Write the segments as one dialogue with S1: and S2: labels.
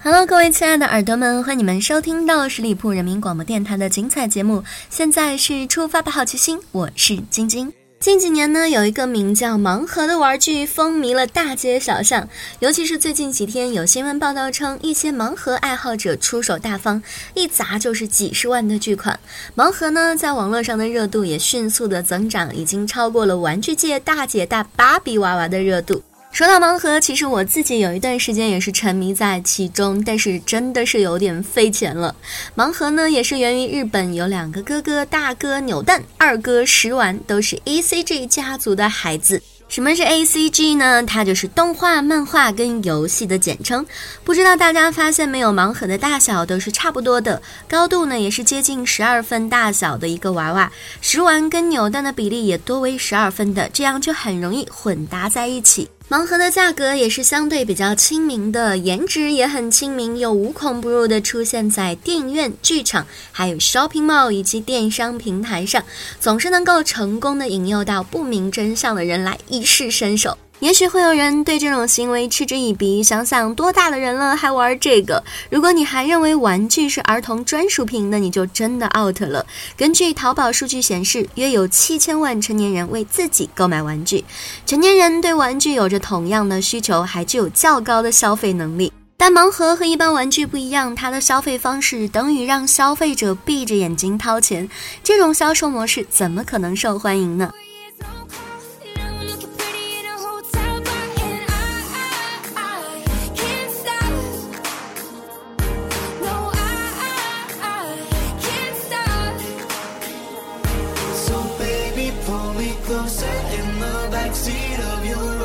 S1: Hello，各位亲爱的耳朵们，欢迎你们收听到十里铺人民广播电台的精彩节目。现在是出发吧，好奇心，我是晶晶。近几年呢，有一个名叫盲盒的玩具风靡了大街小巷，尤其是最近几天，有新闻报道称，一些盲盒爱好者出手大方，一砸就是几十万的巨款。盲盒呢，在网络上的热度也迅速的增长，已经超过了玩具界大姐大芭比娃娃的热度。说到盲盒，其实我自己有一段时间也是沉迷在其中，但是真的是有点费钱了。盲盒呢，也是源于日本，有两个哥哥，大哥扭蛋，二哥食玩，都是 A C G 家族的孩子。什么是 A C G 呢？它就是动画、漫画跟游戏的简称。不知道大家发现没有，盲盒的大小都是差不多的，高度呢也是接近十二分大小的一个娃娃，食玩跟扭蛋的比例也多为十二分的，这样就很容易混搭在一起。盲盒的价格也是相对比较亲民的，颜值也很亲民，又无孔不入的出现在电影院、剧场，还有 shopping mall 以及电商平台上，总是能够成功的引诱到不明真相的人来一试身手。也许会有人对这种行为嗤之以鼻，想想多大的人了还玩这个？如果你还认为玩具是儿童专属品，那你就真的 out 了。根据淘宝数据显示，约有七千万成年人为自己购买玩具，成年人对玩具有着同样的需求，还具有较高的消费能力。但盲盒和一般玩具不一样，它的消费方式等于让消费者闭着眼睛掏钱，这种销售模式怎么可能受欢迎呢？Pull me closer in the backseat of your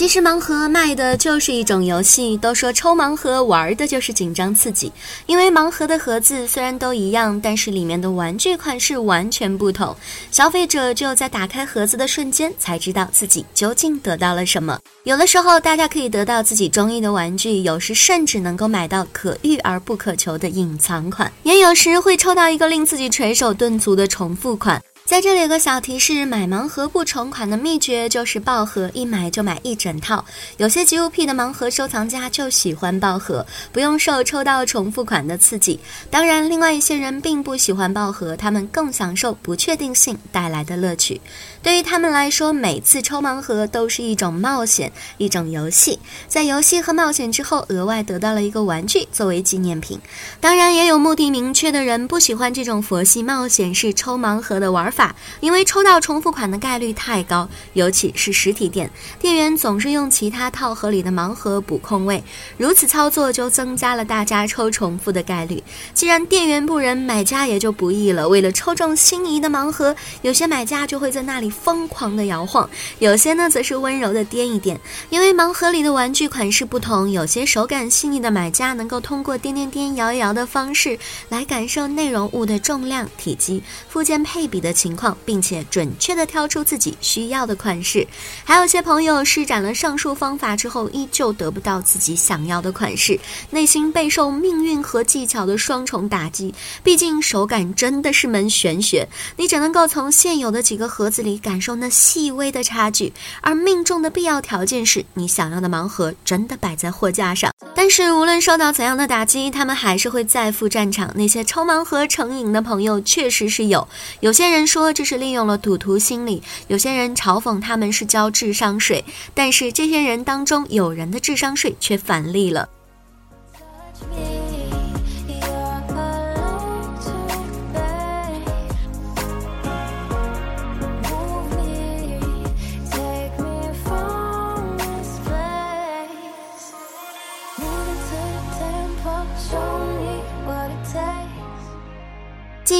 S1: 其实盲盒卖的就是一种游戏，都说抽盲盒玩的就是紧张刺激。因为盲盒的盒子虽然都一样，但是里面的玩具款式完全不同，消费者只有在打开盒子的瞬间才知道自己究竟得到了什么。有的时候大家可以得到自己中意的玩具，有时甚至能够买到可遇而不可求的隐藏款，也有时会抽到一个令自己垂手顿足的重复款。在这里有个小提示：买盲盒不重款的秘诀就是爆盒，一买就买一整套。有些极物癖的盲盒收藏家就喜欢爆盒，不用受抽到重复款的刺激。当然，另外一些人并不喜欢爆盒，他们更享受不确定性带来的乐趣。对于他们来说，每次抽盲盒都是一种冒险，一种游戏。在游戏和冒险之后，额外得到了一个玩具作为纪念品。当然，也有目的明确的人不喜欢这种佛系冒险式抽盲盒的玩法，因为抽到重复款的概率太高，尤其是实体店，店员总是用其他套盒里的盲盒补空位，如此操作就增加了大家抽重复的概率。既然店员不仁，买家也就不易了。为了抽中心仪的盲盒，有些买家就会在那里。疯狂的摇晃，有些呢则是温柔的掂一掂。因为盲盒里的玩具款式不同，有些手感细腻的买家能够通过掂掂掂、摇一摇的方式来感受内容物的重量、体积、附件配比的情情况，并且准确的挑出自己需要的款式。还有些朋友施展了上述方法之后，依旧得不到自己想要的款式，内心备受命运和技巧的双重打击。毕竟手感真的是门玄学，你只能够从现有的几个盒子里。感受那细微的差距，而命中的必要条件是你想要的盲盒真的摆在货架上。但是无论受到怎样的打击，他们还是会再赴战场。那些抽盲盒成瘾的朋友确实是有，有些人说这是利用了赌徒心理，有些人嘲讽他们是交智商税，但是这些人当中有人的智商税却返利了。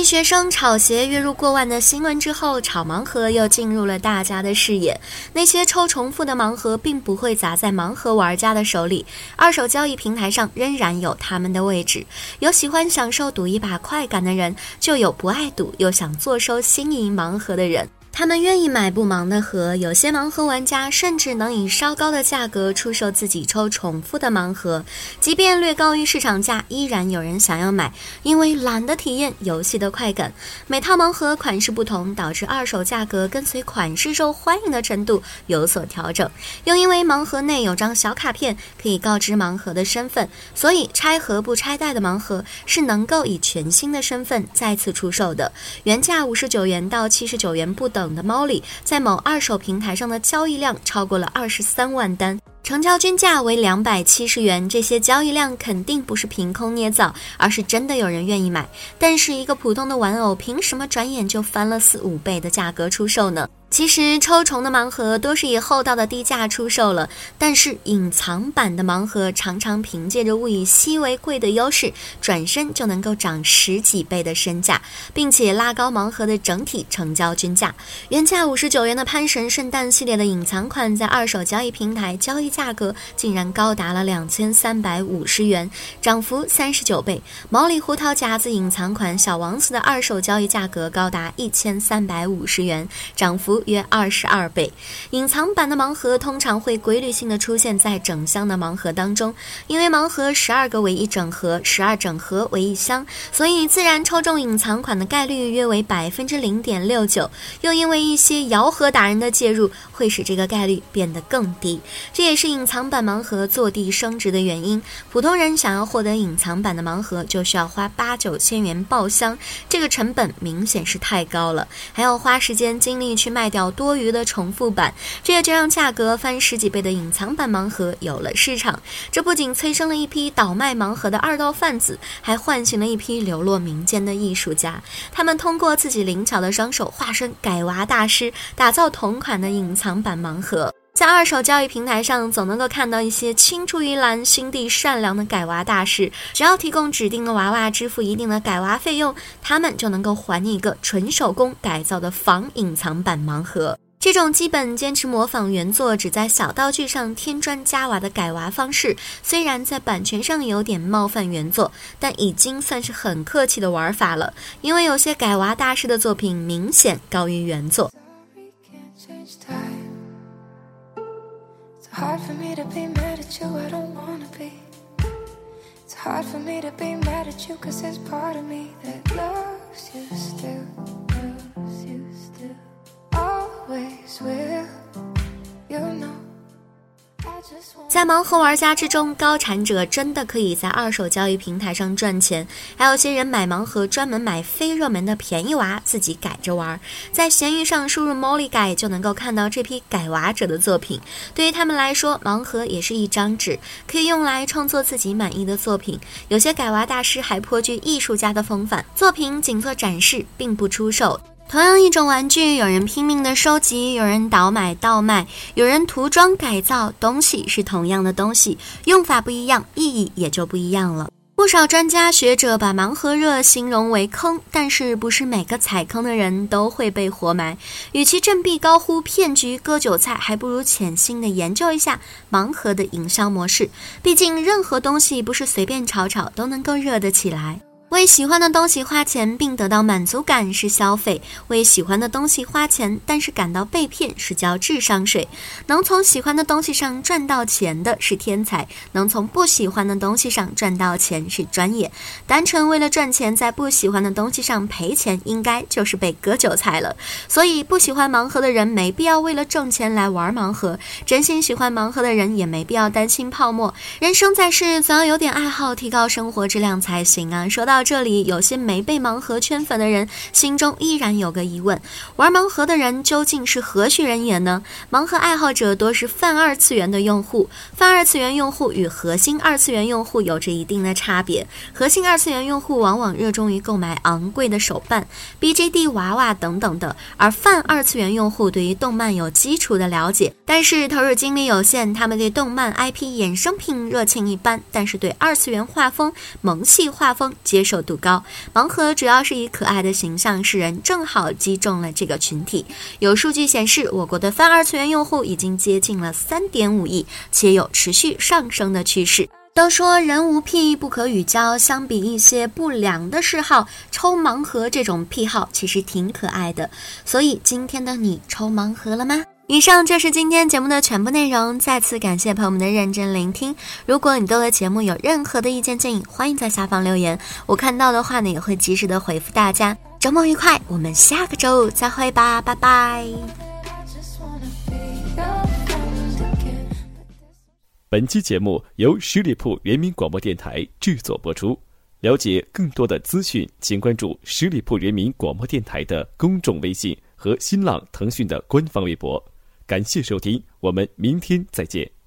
S1: 学生炒鞋月入过万的新闻之后，炒盲盒又进入了大家的视野。那些抽重复的盲盒并不会砸在盲盒玩家的手里，二手交易平台上仍然有他们的位置。有喜欢享受赌一把快感的人，就有不爱赌又想坐收新颖盲盒的人。他们愿意买不盲的盒，有些盲盒玩家甚至能以稍高的价格出售自己抽重复的盲盒，即便略高于市场价，依然有人想要买，因为懒得体验游戏的快感。每套盲盒款式不同，导致二手价格跟随款式受欢迎的程度有所调整。又因为盲盒内有张小卡片可以告知盲盒的身份，所以拆盒不拆袋的盲盒是能够以全新的身份再次出售的，原价五十九元到七十九元不等。的猫里在某二手平台上的交易量超过了二十三万单。成交均价为两百七十元，这些交易量肯定不是凭空捏造，而是真的有人愿意买。但是一个普通的玩偶，凭什么转眼就翻了四五倍的价格出售呢？其实抽虫的盲盒都是以厚道的低价出售了，但是隐藏版的盲盒常常凭借着物以稀为贵的优势，转身就能够涨十几倍的身价，并且拉高盲盒的整体成交均价。原价五十九元的潘神圣诞系列的隐藏款，在二手交易平台交易。价格竟然高达了两千三百五十元，涨幅三十九倍。毛里胡桃夹子隐藏款小王子的二手交易价格高达一千三百五十元，涨幅约二十二倍。隐藏版的盲盒通常会规律性的出现在整箱的盲盒当中，因为盲盒十二个为一整盒，十二整盒为一箱，所以自然抽中隐藏款的概率约为百分之零点六九。又因为一些摇盒达人的介入，会使这个概率变得更低。这也是。是隐藏版盲盒坐地升值的原因。普通人想要获得隐藏版的盲盒，就需要花八九千元爆箱，这个成本明显是太高了，还要花时间精力去卖掉多余的重复版，这也就让价格翻十几倍的隐藏版盲盒有了市场。这不仅催生了一批倒卖盲盒的二道贩子，还唤醒了一批流落民间的艺术家。他们通过自己灵巧的双手，化身改娃大师，打造同款的隐藏版盲盒。在二手交易平台上，总能够看到一些青出于蓝、心地善良的改娃大师。只要提供指定的娃娃，支付一定的改娃费用，他们就能够还你一个纯手工改造的仿隐藏版盲盒。这种基本坚持模仿原作，只在小道具上添砖加瓦的改娃方式，虽然在版权上有点冒犯原作，但已经算是很客气的玩法了。因为有些改娃大师的作品明显高于原作。Hard for me to be mad at you, I don't wanna be. It's hard for me to be mad at you, cause there's part of me that loves you still, loves you still, always will, 在盲盒玩家之中，高产者真的可以在二手交易平台上赚钱。还有些人买盲盒，专门买非热门的便宜娃，自己改着玩。在闲鱼上输入 “Molly 改”，就能够看到这批改娃者的作品。对于他们来说，盲盒也是一张纸，可以用来创作自己满意的作品。有些改娃大师还颇具艺术家的风范，作品仅做展示，并不出售。同样一种玩具，有人拼命的收集，有人倒买倒卖，有人涂装改造。东西是同样的东西，用法不一样，意义也就不一样了。不少专家学者把盲盒热形容为坑，但是不是每个踩坑的人都会被活埋。与其振臂高呼骗局割韭菜，还不如潜心的研究一下盲盒的营销模式。毕竟任何东西不是随便炒炒都能够热得起来。为喜欢的东西花钱并得到满足感是消费，为喜欢的东西花钱但是感到被骗是交智商税。能从喜欢的东西上赚到钱的是天才，能从不喜欢的东西上赚到钱是专业。单纯为了赚钱在不喜欢的东西上赔钱，应该就是被割韭菜了。所以不喜欢盲盒的人没必要为了挣钱来玩盲盒，真心喜欢盲盒的人也没必要担心泡沫。人生在世，总要有点爱好，提高生活质量才行啊。说到。到这里，有些没被盲盒圈粉的人心中依然有个疑问：玩盲盒的人究竟是何许人也呢？盲盒爱好者多是泛二次元的用户，泛二次元用户与核心二次元用户有着一定的差别。核心二次元用户往往热衷于购买昂贵的手办、BJD 娃娃等等的，而泛二次元用户对于动漫有基础的了解，但是投入精力有限。他们对动漫 IP 衍生品热情一般，但是对二次元画风、萌系画风接。受度高。盲盒主要是以可爱的形象示人，正好击中了这个群体。有数据显示，我国的泛二次元用户已经接近了三点五亿，且有持续上升的趋势。都说人无癖不可与交，相比一些不良的嗜好，抽盲盒这种癖好其实挺可爱的。所以今天的你抽盲盒了吗？以上就是今天节目的全部内容，再次感谢朋友们的认真聆听。如果你对我的节目有任何的意见建议，欢迎在下方留言，我看到的话呢也会及时的回复大家。周末愉快，我们下个周五再会吧，拜拜。
S2: 本期节目由十里铺人民广播电台制作播出。了解更多的资讯，请关注十里铺人民广播电台的公众微信和新浪、腾讯的官方微博。感谢收听，我们明天再见。